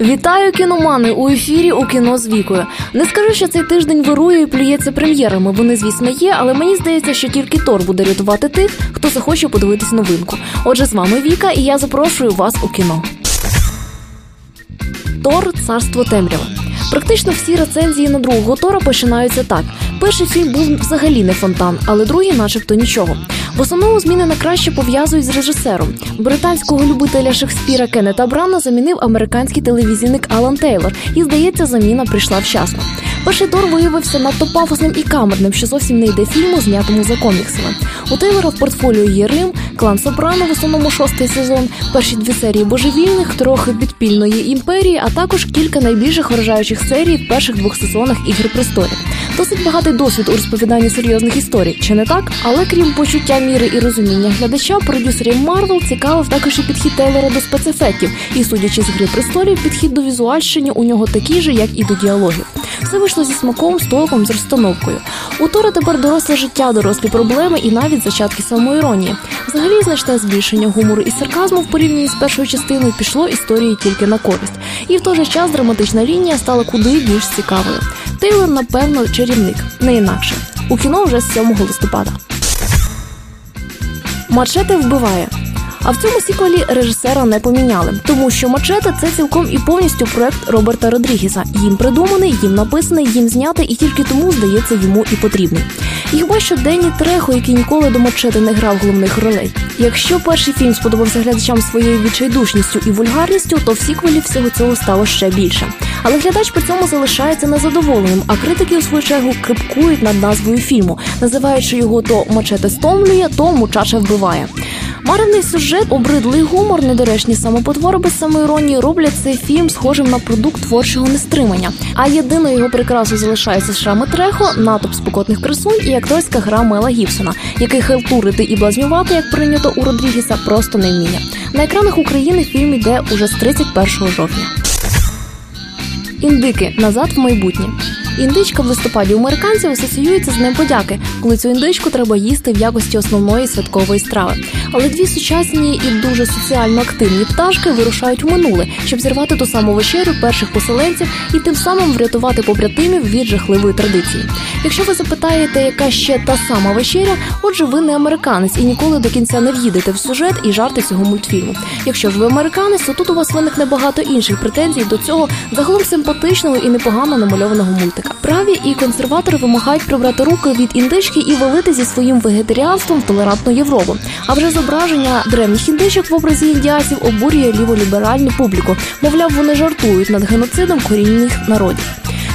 Вітаю кіномани у ефірі у кіно з вікою. Не скажу, що цей тиждень вирує і плюється прем'єрами. Вони, звісно, є, але мені здається, що тільки Тор буде рятувати тих, хто захоче подивитись новинку. Отже, з вами Віка, і я запрошую вас у кіно. Тор царство темряви. Практично всі рецензії на другого Тора починаються так. Перший фільм був взагалі не фонтан, але другий, начебто, нічого. В основному зміни на краще пов'язують з режисером. Британського любителя Шекспіра Кеннета Брана́ замінив американський телевізійник Алан Тейлор, і здається, заміна прийшла вчасно. Перший Тор виявився надто пафосним і камерним, що зовсім не йде фільму, знятому за коміксами. У Тейлора в портфоліо є Рим, клан Сопрано в основному шостий сезон, перші дві серії Божевільних, трохи підпільної імперії, а також кілька найбільших вражаючих серій в перших двох сезонах Ігри престолів. Досить багатий досвід у розповіданні серйозних історій, чи не так? Але крім почуття міри і розуміння глядача, продюсерів Марвел цікавив також і підхід Тейлора до спецефектів. І судячи з гри престолів, підхід до візуальщини у нього такий же, як і до діалогів. Все вийшло зі смаком, столиком, з розстановкою. У Тора тепер доросле життя, дорослі проблеми і навіть зачатки самоіронії. Взагалі значне збільшення гумору і сарказму в порівнянні з першою частиною пішло історії тільки на користь. І в той же час драматична лінія стала куди більш цікавою. Тейлор, напевно, чарівник, не інакше. У кіно вже з 7 листопада. Мачете вбиває. А в цьому сіквелі режисера не поміняли, тому що Мачете це цілком і повністю проект Роберта Родрігеса. Їм придуманий, їм написаний, їм знятий, і тільки тому здається йому і потрібний. І хіба що Денні Трехо, який ніколи до Мачете не грав головних ролей. Якщо перший фільм сподобався глядачам своєю відчайдушністю і вульгарністю, то в сіквелі всього цього стало ще більше. Але глядач при цьому залишається незадоволеним, а критики у свою чергу крипкують над назвою фільму, називаючи його то Мачете стомлює, то Мучача вбиває. Марний сюжет, обридлий гумор, недоречні самопотвори без самоіронії роблять цей фільм схожим на продукт творчого нестримання. А єдиною його прикрасою залишається Шрами Трехо, натовп спокотних красунь і акторська гра Мела Гібсона, який хелтурити і блазнювати, як прийнято у Родрігіса, просто не вміє. На екранах України фільм йде уже з 31 жовтня. Індики назад в майбутнє. Індичка в листопаді у американців асоціюється з Днем подяки, коли цю індичку треба їсти в якості основної святкової страви. Але дві сучасні і дуже соціально активні пташки вирушають в минуле, щоб зірвати ту саму вечерю перших поселенців і тим самим врятувати побратимів від жахливої традиції. Якщо ви запитаєте, яка ще та сама вечеря, отже, ви не американець і ніколи до кінця не в'їдете в сюжет і жарти цього мультфільму. Якщо ж ви американець, то тут у вас виникне багато інших претензій до цього загалом симпатичного і непогано намальованого мультика. Праві і консерватори вимагають прибрати руки від індички і валити зі своїм вегетаріанством в толерантну Європу. А вже зображення древніх індичок в образі індіасів обурює ліволіберальну публіку. Мовляв, вони жартують над геноцидом корінних народів.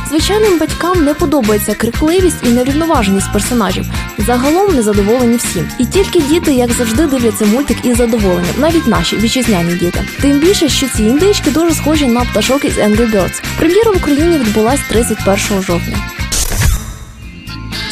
Звичайним батькам не подобається крикливість і нерівноваженість персонажів. Загалом незадоволені всі. І тільки діти, як завжди, дивляться мультик із задоволенням, навіть наші вітчизняні діти. Тим більше, що ці індички дуже схожі на пташок із Angry Birds. Прем'єра в Україні відбулась 31 жовтня.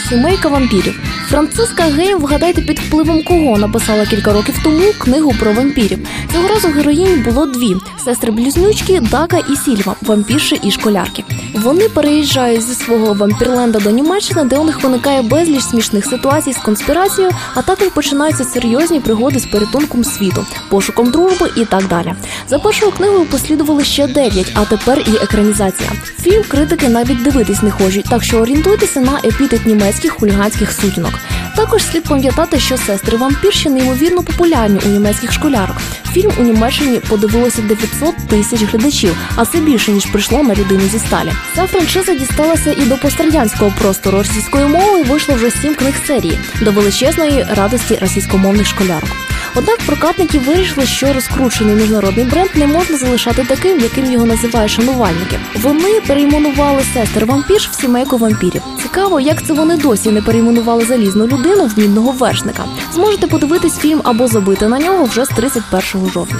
Сімейка вампірів. Франциска Гейм, вгадайте, під впливом кого написала кілька років тому книгу про вампірів. Цього разу героїнь було дві: сестри близнючки Дака і Сільва, вампірші і школярки. Вони переїжджають зі свого вампірленда до Німеччини, де у них виникає безліч смішних ситуацій з конспірацією, а також починаються серйозні пригоди з порятунком світу, пошуком дружби і так далі. За першою книгою послідували ще дев'ять, а тепер і екранізація. Фільм критики навіть дивитись не хочуть, так що орієнтуйтеся на епітет німецьких хуліганських сутінок. Також слід пам'ятати, що сестри вампірші неймовірно популярні у німецьких школярок. Фільм у Німеччині подивилося 900 тисяч глядачів, а це більше ніж прийшло на людину зі сталі. Ця франшиза дісталася і до пострадянського простору російської мови. Вийшло вже сім книг серії до величезної радості російськомовних школярок. Однак прокатники вирішили, що розкручений міжнародний бренд не можна залишати таким, яким його називають шанувальники. Вони перейменували сестер вампірш в сімейку вампірів. Цікаво, як це вони досі не перейменували залізну людину в мідного вершника. Зможете подивитись фільм або забити на нього вже з 31 жовтня.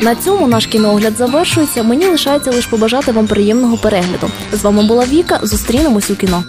На цьому наш кіноогляд завершується. Мені лишається лише побажати вам приємного перегляду. З вами була Віка. Зустрінемось у кіно.